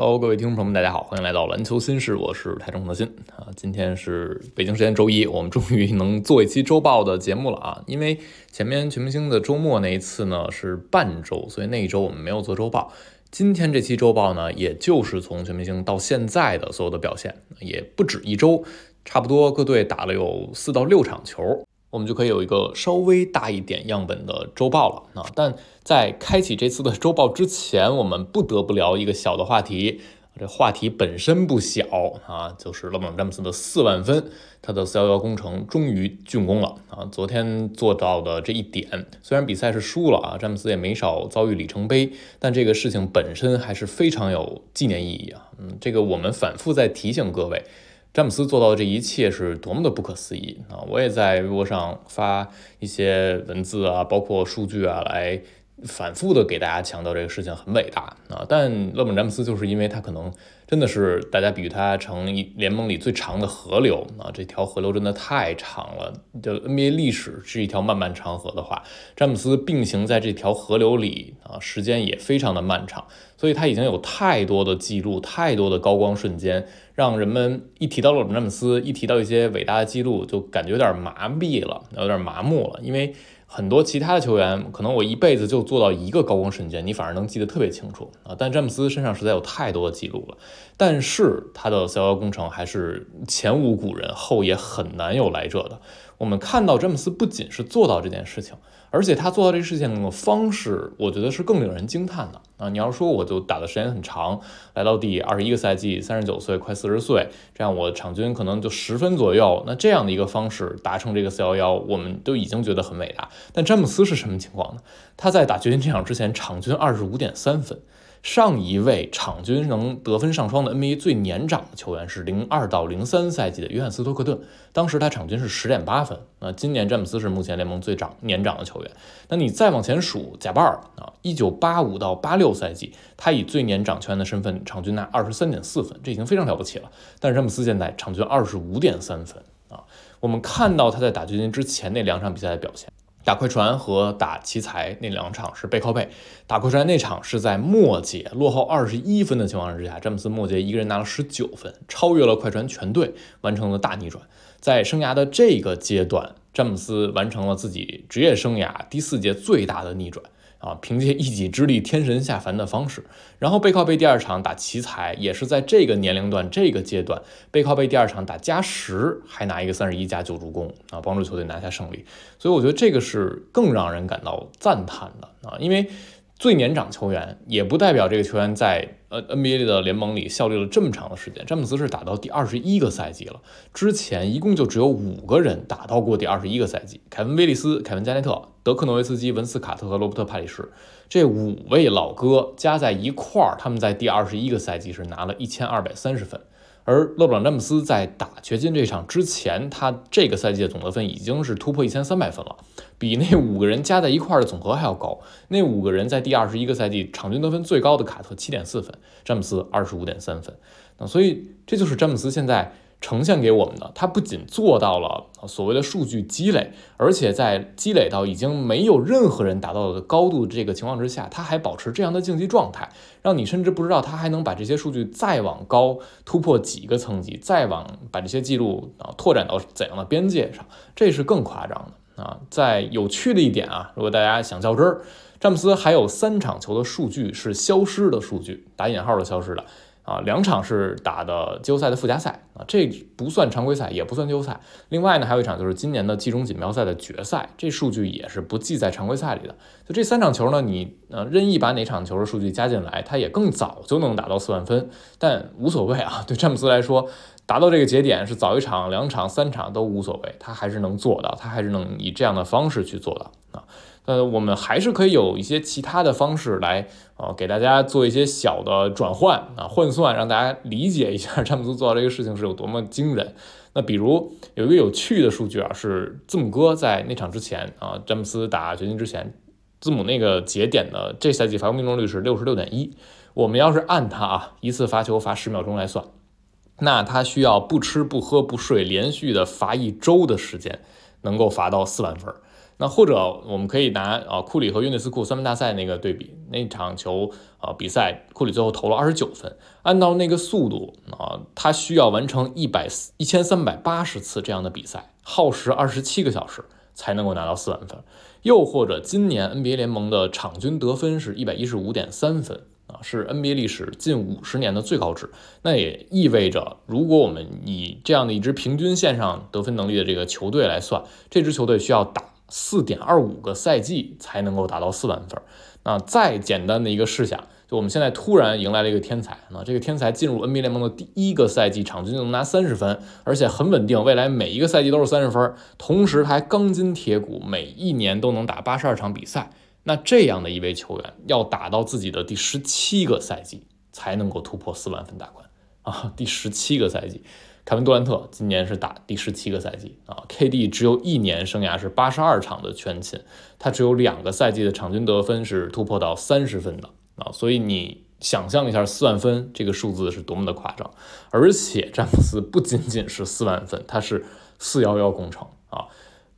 喽各位听众朋友们，大家好，欢迎来到篮球新事，我是台中的新啊。今天是北京时间周一，我们终于能做一期周报的节目了啊。因为前面全明星的周末那一次呢是半周，所以那一周我们没有做周报。今天这期周报呢，也就是从全明星到现在的所有的表现，也不止一周，差不多各队打了有四到六场球。我们就可以有一个稍微大一点样本的周报了啊！但在开启这次的周报之前，我们不得不聊一个小的话题。这话题本身不小啊，就是勒布朗詹姆斯的四万分，他的四幺幺工程终于竣工了啊！昨天做到的这一点，虽然比赛是输了啊，詹姆斯也没少遭遇里程碑，但这个事情本身还是非常有纪念意义啊！嗯，这个我们反复在提醒各位。詹姆斯做到的这一切是多么的不可思议啊！我也在微博上发一些文字啊，包括数据啊，来反复的给大家强调这个事情很伟大啊。但勒布朗詹姆斯就是因为他可能。真的是大家比喻他成一联盟里最长的河流啊！这条河流真的太长了。就 NBA 历史是一条漫漫长河的话，詹姆斯并行在这条河流里啊，时间也非常的漫长。所以他已经有太多的记录，太多的高光瞬间，让人们一提到勒布朗詹姆斯，一提到一些伟大的记录，就感觉有点麻痹了，有点麻木了，因为。很多其他的球员，可能我一辈子就做到一个高光瞬间，你反而能记得特别清楚啊。但詹姆斯身上实在有太多的记录了，但是他的逍遥工程还是前无古人，后也很难有来者的。我们看到詹姆斯不仅是做到这件事情。而且他做到这事情的方式，我觉得是更令人惊叹的啊！你要说我就打的时间很长，来到第二十一个赛季，三十九岁，快四十岁，这样我场均可能就十分左右，那这样的一个方式达成这个四幺幺，我们都已经觉得很伟大。但詹姆斯是什么情况呢？他在打掘金这场之前，场均二十五点三分。上一位场均能得分上双的 NBA 最年长的球员是零二到零三赛季的约翰斯托克顿，当时他场均是十点八分。那今年詹姆斯是目前联盟最长年长的球员。那你再往前数，贾巴尔啊，一九八五到八六赛季，他以最年长球员的身份场均拿二十三点四分，这已经非常了不起了。但是詹姆斯现在场均二十五点三分啊，我们看到他在打掘金之前那两场比赛的表现。打快船和打奇才那两场是背靠背，打快船那场是在末节落后二十一分的情况之下，詹姆斯末节一个人拿了十九分，超越了快船全队，完成了大逆转。在生涯的这个阶段，詹姆斯完成了自己职业生涯第四节最大的逆转。啊，凭借一己之力天神下凡的方式，然后背靠背第二场打奇才，也是在这个年龄段这个阶段背靠背第二场打加时，还拿一个三十一加九助攻啊，帮助球队拿下胜利。所以我觉得这个是更让人感到赞叹的啊，因为。最年长球员也不代表这个球员在呃 NBA 的联盟里效力了这么长的时间。詹姆斯是打到第二十一个赛季了，之前一共就只有五个人打到过第二十一个赛季：凯文·威利斯、凯文·加内特、德克·诺维斯基、文斯·卡特和罗伯特·帕里什。这五位老哥加在一块儿，他们在第二十一个赛季是拿了一千二百三十分。而勒布朗詹姆斯在打掘金这场之前，他这个赛季的总得分已经是突破一千三百分了，比那五个人加在一块儿的总和还要高。那五个人在第二十一个赛季场均得分最高的卡特七点四分，詹姆斯二十五点三分。那所以这就是詹姆斯现在。呈现给我们的，他不仅做到了所谓的数据积累，而且在积累到已经没有任何人达到的高度这个情况之下，他还保持这样的竞技状态，让你甚至不知道他还能把这些数据再往高突破几个层级，再往把这些记录啊拓展到怎样的边界上，这是更夸张的啊！在有趣的一点啊，如果大家想较真儿，詹姆斯还有三场球的数据是消失的数据，打引号的消失的。啊，两场是打的季后赛的附加赛啊，这不算常规赛，也不算季后赛。另外呢，还有一场就是今年的季中锦标赛的决赛，这数据也是不记在常规赛里的。就这三场球呢，你呃任意把哪场球的数据加进来，它也更早就能达到四万分，但无所谓啊。对詹姆斯来说，达到这个节点是早一场、两场、三场都无所谓，他还是能做到，他还是能以这样的方式去做到啊。呃，我们还是可以有一些其他的方式来，呃，给大家做一些小的转换啊，换算，让大家理解一下詹姆斯做到这个事情是有多么惊人。那比如有一个有趣的数据啊，是字母哥在那场之前啊，詹姆斯打掘金之前，字母那个节点的这赛季罚球命中率是六十六点一。我们要是按他啊一次罚球罚十秒钟来算，那他需要不吃不喝不睡，连续的罚一周的时间，能够罚到四万分。那或者我们可以拿啊库里和约内斯库三分大赛那个对比，那场球啊比赛库里最后投了二十九分，按照那个速度啊，他需要完成一百一千三百八十次这样的比赛，耗时二十七个小时才能够拿到四万分。又或者今年 NBA 联盟的场均得分是一百一十五点三分啊，是 NBA 历史近五十年的最高值。那也意味着，如果我们以这样的一支平均线上得分能力的这个球队来算，这支球队需要打。四点二五个赛季才能够达到四万分。那再简单的一个试想，就我们现在突然迎来了一个天才，那这个天才进入 NBA 联盟的第一个赛季，场均就能拿三十分，而且很稳定，未来每一个赛季都是三十分，同时他还钢筋铁骨，每一年都能打八十二场比赛。那这样的一位球员，要打到自己的第十七个赛季才能够突破四万分大关啊！第十七个赛季。凯文杜兰特今年是打第十七个赛季啊，KD 只有一年生涯是八十二场的全勤，他只有两个赛季的场均得分是突破到三十分的啊，所以你想象一下四万分这个数字是多么的夸张，而且詹姆斯不仅仅是四万分，他是四幺幺工程啊，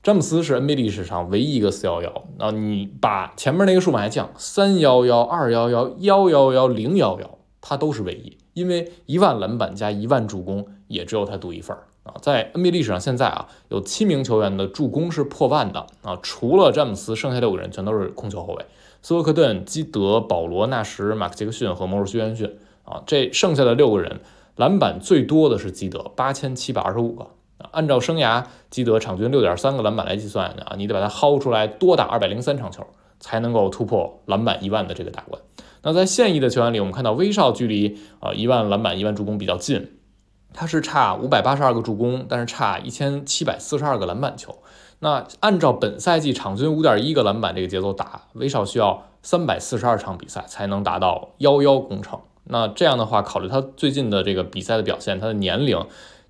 詹姆斯是 NBA 历史上唯一一个四幺幺那，你把前面那个数往下降，三幺幺、二幺幺、幺幺幺、零幺幺，他都是唯一。因为一万篮板加一万助攻，也只有他独一份儿啊！在 NBA 历史上，现在啊有七名球员的助攻是破万的啊，除了詹姆斯，剩下六个人全都是控球后卫：斯沃克顿、基德、保罗、纳什、马克杰克逊和魔术师约翰逊啊。这剩下的六个人，篮板最多的是基德，八千七百二十五个。按照生涯基德场均六点三个篮板来计算啊，你得把它薅出来多打二百零三场球，才能够突破篮板一万的这个大关。那在现役的球员里，我们看到威少距离呃一万篮板、一万助攻比较近，他是差五百八十二个助攻，但是差一千七百四十二个篮板球。那按照本赛季场均五点一个篮板这个节奏打，威少需要三百四十二场比赛才能达到幺幺工程。那这样的话，考虑他最近的这个比赛的表现，他的年龄。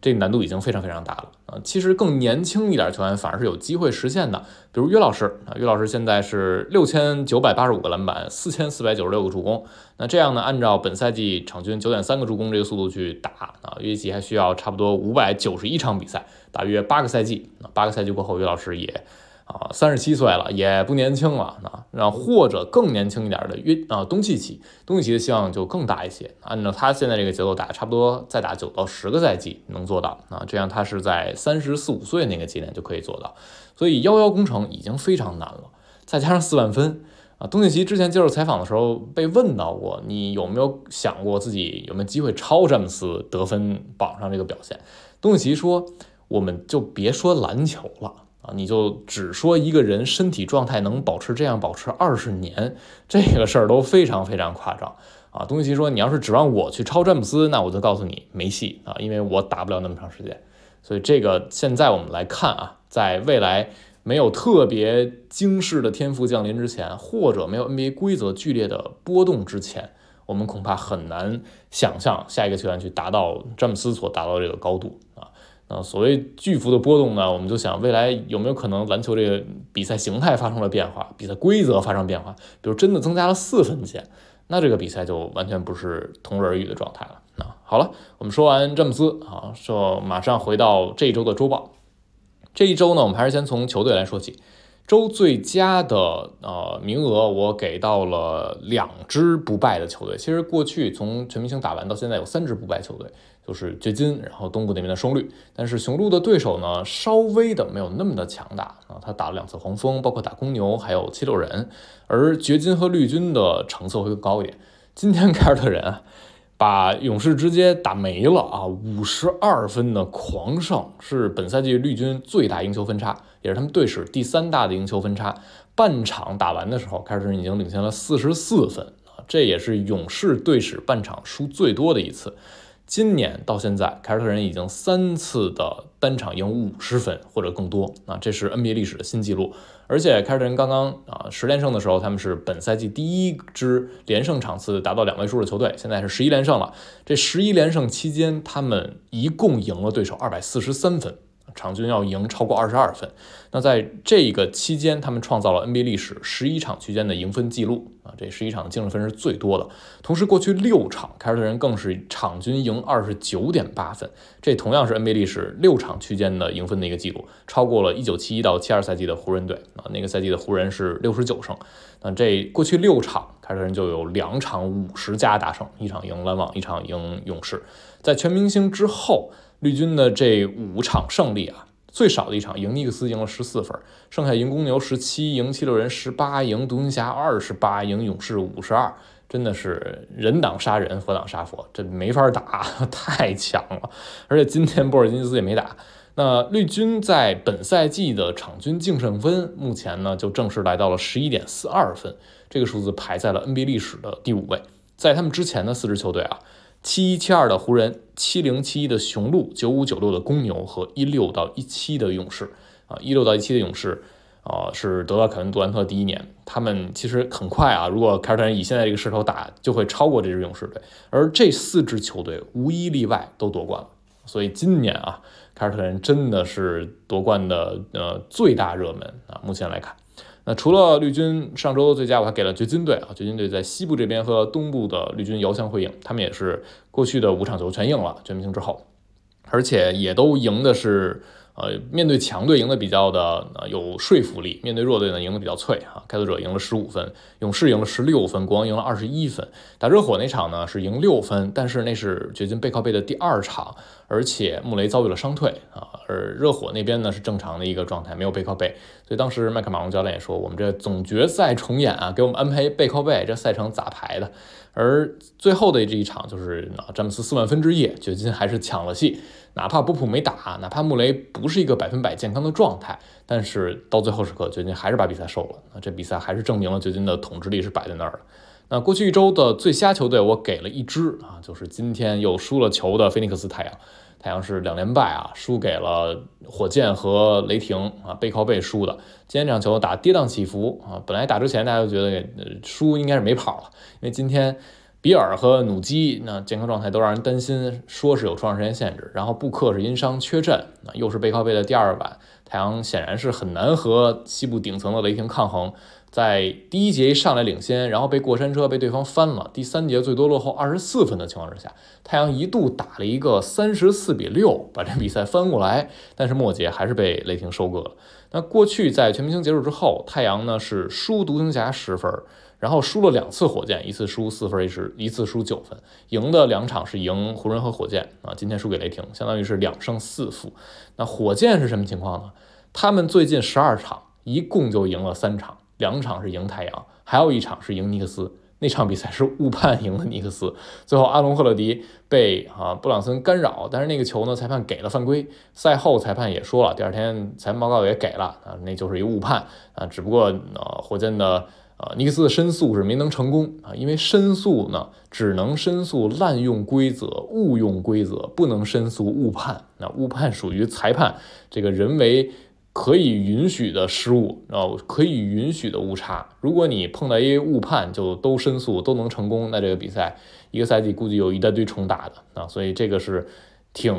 这难度已经非常非常大了啊！其实更年轻一点球员反而是有机会实现的，比如约老师啊，约老师现在是六千九百八十五个篮板，四千四百九十六个助攻。那这样呢，按照本赛季场均九点三个助攻这个速度去打啊，约基还需要差不多五百九十一场比赛，大约八个赛季。那八个赛季过后，约老师也。啊，三十七岁了，也不年轻了啊。然后或者更年轻一点的约啊，东契奇，东契奇的希望就更大一些。按照他现在这个节奏打，差不多再打九到十个赛季能做到啊。这样他是在三十四五岁那个节点就可以做到。所以幺幺工程已经非常难了，再加上四万分啊。东契奇之前接受采访的时候被问到过，你有没有想过自己有没有机会超詹姆斯得分榜上这个表现？东契奇说，我们就别说篮球了。啊，你就只说一个人身体状态能保持这样保持二十年，这个事儿都非常非常夸张啊。东契奇说，你要是指望我去超詹姆斯，那我就告诉你没戏啊，因为我打不了那么长时间。所以这个现在我们来看啊，在未来没有特别惊世的天赋降临之前，或者没有 NBA 规则剧烈的波动之前，我们恐怕很难想象下一个球员去达到詹姆斯所达到这个高度啊。啊，所谓巨幅的波动呢，我们就想未来有没有可能篮球这个比赛形态发生了变化，比赛规则发生变化，比如真的增加了四分线，那这个比赛就完全不是同日而语的状态了。啊，好了，我们说完詹姆斯啊，说马上回到这一周的周报。这一周呢，我们还是先从球队来说起。周最佳的呃名额，我给到了两支不败的球队。其实过去从全明星打完到现在，有三支不败球队，就是掘金，然后东部那边的双绿。但是雄鹿的对手呢，稍微的没有那么的强大啊，他打了两次黄蜂，包括打公牛，还有七六人。而掘金和绿军的成色会更高一点。今天 凯尔特人啊。把勇士直接打没了啊！五十二分的狂胜是本赛季绿军最大赢球分差，也是他们队史第三大的赢球分差。半场打完的时候，凯尔特人已经领先了四十四分啊，这也是勇士队史半场输最多的一次。今年到现在，凯尔特人已经三次的单场赢五十分或者更多啊，这是 NBA 历史的新纪录。而且凯尔特人刚刚啊十连胜的时候，他们是本赛季第一支连胜场次达到两位数的球队，现在是十一连胜了。这十一连胜期间，他们一共赢了对手二百四十三分，场均要赢超过二十二分。那在这个期间，他们创造了 NBA 历史十一场区间的赢分记录啊，这十一场的净胜分是最多的。同时，过去六场凯尔特人更是场均赢二十九点八分，这同样是 NBA 历史六场区间的赢分的一个记录，超过了一九七一到七二赛季的湖人队啊，那个赛季的湖人是六十九胜。那这过去六场凯尔特人就有两场五十加大胜，一场赢篮网，一场赢勇士。在全明星之后，绿军的这五场胜利啊，最少的一场赢尼克斯赢了十四分，剩下赢公牛十七，赢七六人十八，赢独行侠二十八，赢勇士五十二，真的是人挡杀人，佛挡杀佛，这没法打，太强了。而且今天波尔津吉斯也没打。那绿军在本赛季的场均净胜分，目前呢就正式来到了十一点四二分，这个数字排在了 NBA 历史的第五位。在他们之前的四支球队啊。七一七二的湖人，七零七一的雄鹿，九五九六的公牛和一六到一七的勇士。啊，一六到一七的勇士啊是得到凯文杜兰特第一年，他们其实很快啊，如果凯尔特人以现在这个势头打，就会超过这支勇士队，而这四支球队无一例外都夺冠了，所以今年啊，凯尔特人真的是夺冠的呃最大热门啊，目前来看。那除了绿军上周最佳，我还给了掘金队啊，掘金队在西部这边和东部的绿军遥相辉映，他们也是过去的五场球全赢了全明星之后，而且也都赢的是。呃，面对强队赢得比较的呃有说服力，面对弱队呢赢得比较脆啊。开拓者赢了十五分，勇士赢了十六分，国王赢了二十一分。打热火那场呢是赢六分，但是那是掘金背靠背的第二场，而且穆雷遭遇了伤退啊。而热火那边呢是正常的一个状态，没有背靠背，所以当时麦克马龙教练也说，我们这总决赛重演啊，给我们安排背靠背，这赛程咋排的？而最后的这一场就是詹姆斯四万分之夜，掘金还是抢了戏。哪怕波普没打，哪怕穆雷不是一个百分百健康的状态，但是到最后时刻，掘金还是把比赛收了。那这比赛还是证明了掘金的统治力是摆在那儿的。那过去一周的最瞎球队，我给了一支啊，就是今天又输了球的菲尼克斯太阳。太阳是两连败啊，输给了火箭和雷霆啊，背靠背输的。今天这场球打跌宕起伏啊，本来打之前大家都觉得输应该是没跑了，因为今天。比尔和努基那健康状态都让人担心，说是有出场时间限制。然后布克是因伤缺阵，那又是背靠背的第二晚，太阳显然是很难和西部顶层的雷霆抗衡。在第一节一上来领先，然后被过山车被对方翻了，第三节最多落后二十四分的情况之下，太阳一度打了一个三十四比六把这比赛翻过来，但是末节还是被雷霆收割了。那过去在全明星结束之后，太阳呢是输独行侠十分。然后输了两次火箭，一次输四分，一次一次输九分，赢的两场是赢湖人和火箭啊，今天输给雷霆，相当于是两胜四负。那火箭是什么情况呢？他们最近十二场一共就赢了三场，两场是赢太阳，还有一场是赢尼克斯。那场比赛是误判赢了尼克斯，最后阿隆赫勒迪被啊布朗森干扰，但是那个球呢，裁判给了犯规。赛后裁判也说了，第二天裁判报告也给了啊，那就是一误判啊，只不过呃火箭的。啊，尼克斯的申诉是没能成功啊，因为申诉呢只能申诉滥用规则、误用规则，不能申诉误判。那误判属于裁判这个人为可以允许的失误啊，可以允许的误差。如果你碰到一误判就都申诉都能成功，那这个比赛一个赛季估计有一大堆重打的啊，所以这个是。挺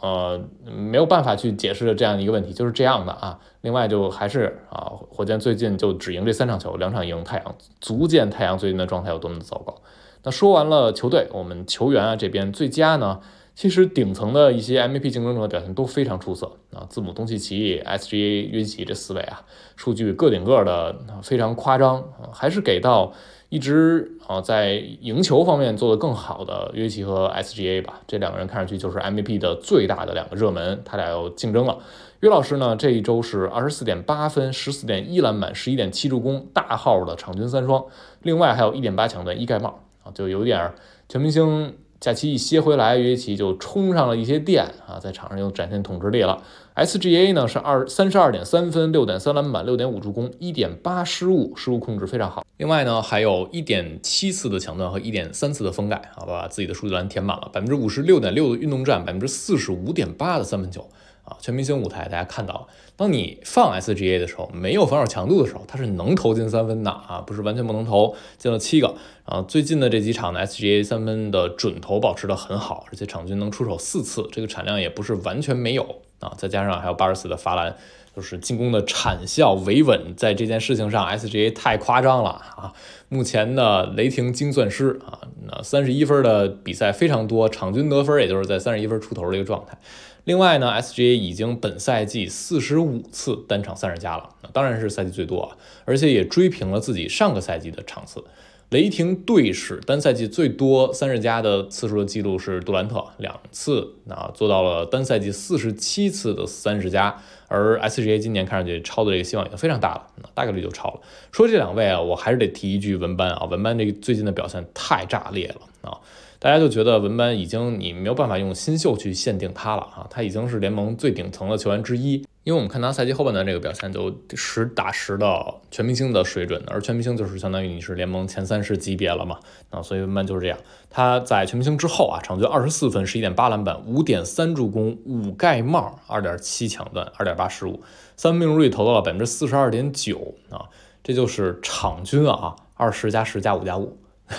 呃没有办法去解释的这样一个问题，就是这样的啊。另外就还是啊，火箭最近就只赢这三场球，两场赢太阳，足见太阳最近的状态有多么的糟糕。那说完了球队，我们球员啊这边最佳呢，其实顶层的一些 MVP 竞争者表现都非常出色啊。字母、东契奇、SGA、约基这四位啊，数据个顶个的非常夸张啊，还是给到。一直啊，在赢球方面做得更好的约基奇和 SGA 吧，这两个人看上去就是 MVP 的最大的两个热门，他俩要竞争了。约老师呢，这一周是二十四点八分，十四点一篮板，十一点七助攻，大号的场均三双，另外还有一点八抢断一盖帽啊，就有点全明星。假期一歇回来，约基奇就充上了一些电啊，在场上又展现统治力了。SGA 呢是二三十二点三分，六点三篮板，六点五助攻，一点八失误，失误控制非常好。另外呢，还有一点七次的抢断和一点三次的封盖，好吧，把自己的数据栏填满了。百分之五十六点六的运动战，百分之四十五点八的三分球。啊，全明星舞台，大家看到了，当你放 SGA 的时候，没有防守强度的时候，他是能投进三分的啊，不是完全不能投，进了七个。啊，最近的这几场呢，SGA 三分的准投保持的很好，而且场均能出手四次，这个产量也不是完全没有。啊，再加上还有八十四的罚篮，就是进攻的产效维稳，在这件事情上，SGA 太夸张了啊！目前的雷霆精算师啊，那三十一分的比赛非常多，场均得分也就是在三十一分出头的一个状态。另外呢，SGA 已经本赛季四十五次单场三十加了，那当然是赛季最多啊，而且也追平了自己上个赛季的场次。雷霆队史单赛季最多三十加的次数的记录是杜兰特两次，啊做到了单赛季四十七次的三十加，而 SGA 今年看上去超的这个希望已经非常大了，大概率就超了。说这两位啊，我还是得提一句文班啊，文班这个最近的表现太炸裂了啊，大家就觉得文班已经你没有办法用新秀去限定他了啊，他已经是联盟最顶层的球员之一。因为我们看他赛季后半段这个表现，就实打实的全明星的水准，而全明星就是相当于你是联盟前三十级别了嘛，啊，所以文班就是这样。他在全明星之后啊，场均二十四分、十一点八篮板、五点三助攻、五盖帽、二点七抢断、二点八失误，三分命中率投到了百分之四十二点九啊，这就是场均啊二十加十加五加五。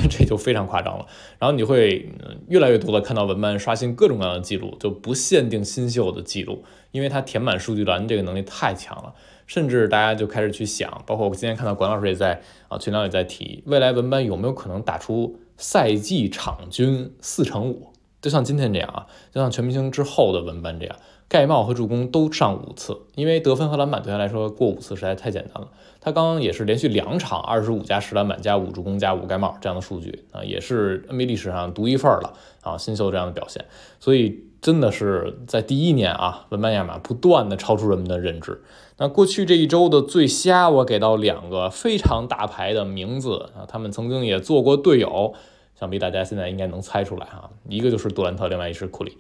这就非常夸张了，然后你会越来越多的看到文班刷新各种各样的记录，就不限定新秀的记录，因为他填满数据栏这个能力太强了，甚至大家就开始去想，包括我今天看到管老师也在啊群聊也在提，未来文班有没有可能打出赛季场均四成五，就像今天这样啊，就像全明星之后的文班这样。盖帽和助攻都上五次，因为得分和篮板对他来说过五次实在太简单了。他刚刚也是连续两场二十五加十篮板加五助攻加五盖帽这样的数据啊，也是 NBA 历史上独一份了啊，新秀这样的表现。所以真的是在第一年啊，文班亚马不断的超出人们的认知。那过去这一周的最瞎，我给到两个非常大牌的名字啊，他们曾经也做过队友，想必大家现在应该能猜出来哈，一个就是杜兰特，另外一是库里。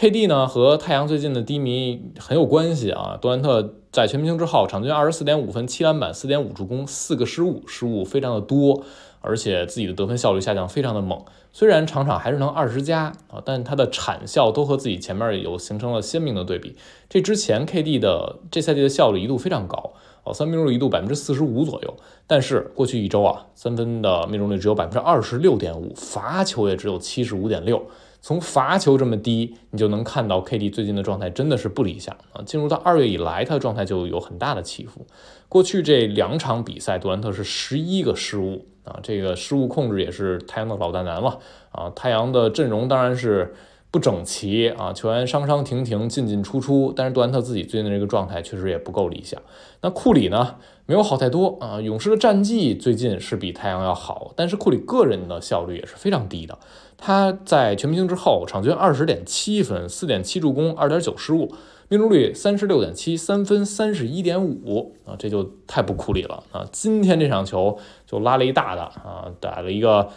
KD 呢和太阳最近的低迷很有关系啊。杜兰特在全明星之后，场均二十四点五分、七篮板、四点五助攻、四个失误，失误非常的多，而且自己的得分效率下降非常的猛。虽然场场还是能二十加啊，但他的产效都和自己前面有形成了鲜明的对比。这之前 KD 的这赛季的效率一度非常高哦，三分命中率一度百分之四十五左右，但是过去一周啊，三分的命中率只有百分之二十六点五，罚球也只有七十五点六。从罚球这么低，你就能看到 KD 最近的状态真的是不理想啊。进入到二月以来，他的状态就有很大的起伏。过去这两场比赛，杜兰特是十一个失误啊，这个失误控制也是太阳的老大难了啊。太阳的阵容当然是不整齐啊，球员伤伤停停，进进出出。但是杜兰特自己最近的这个状态确实也不够理想。那库里呢，没有好太多啊。勇士的战绩最近是比太阳要好，但是库里个人的效率也是非常低的。他在全明星之后，场均二十点七分，四点七助攻，二点九失误，命中率三十六点七，三分三十一点五啊，这就太不库里了啊！今天这场球就拉了一大的啊，打了一个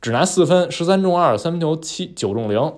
只拿四分，十三中二，三分球七九中零，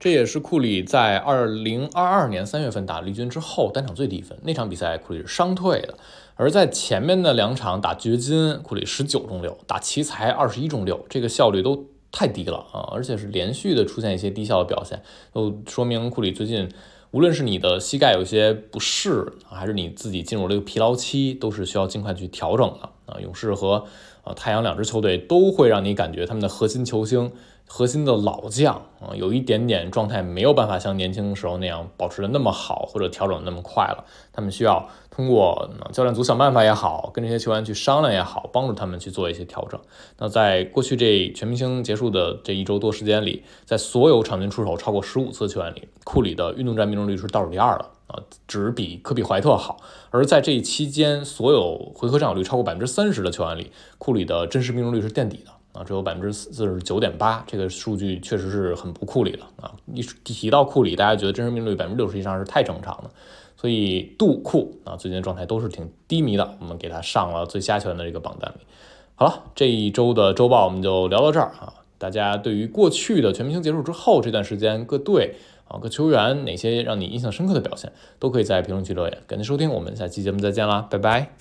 这也是库里在二零二二年三月份打绿军之后单场最低分。那场比赛库里是伤退的，而在前面的两场打掘金，库里十九中六，打奇才二十一中六，这个效率都。太低了啊！而且是连续的出现一些低效的表现，都说明库里最近无论是你的膝盖有些不适，还是你自己进入了一个疲劳期，都是需要尽快去调整的啊。勇士和呃太阳两支球队都会让你感觉他们的核心球星。核心的老将啊，有一点点状态没有办法像年轻时候那样保持的那么好，或者调整那么快了。他们需要通过教练组想办法也好，跟这些球员去商量也好，帮助他们去做一些调整。那在过去这全明星结束的这一周多时间里，在所有场均出手超过十五次球员里，库里的运动战命中率是倒数第二的啊，只比科比怀特好。而在这一期间，所有回合占有率超过百分之三十的球员里，库里的真实命中率是垫底的。啊，只有百分之四十九点八，这个数据确实是很不库里的啊！一提到库里，大家觉得真实命中率百分之六十以上是太正常的，所以杜库啊最近的状态都是挺低迷的，我们给他上了最佳球员的这个榜单里。好了，这一周的周报我们就聊到这儿啊！大家对于过去的全明星结束之后这段时间各队啊各球员哪些让你印象深刻的表现，都可以在评论区留言。感谢收听，我们下期节目再见啦，拜拜。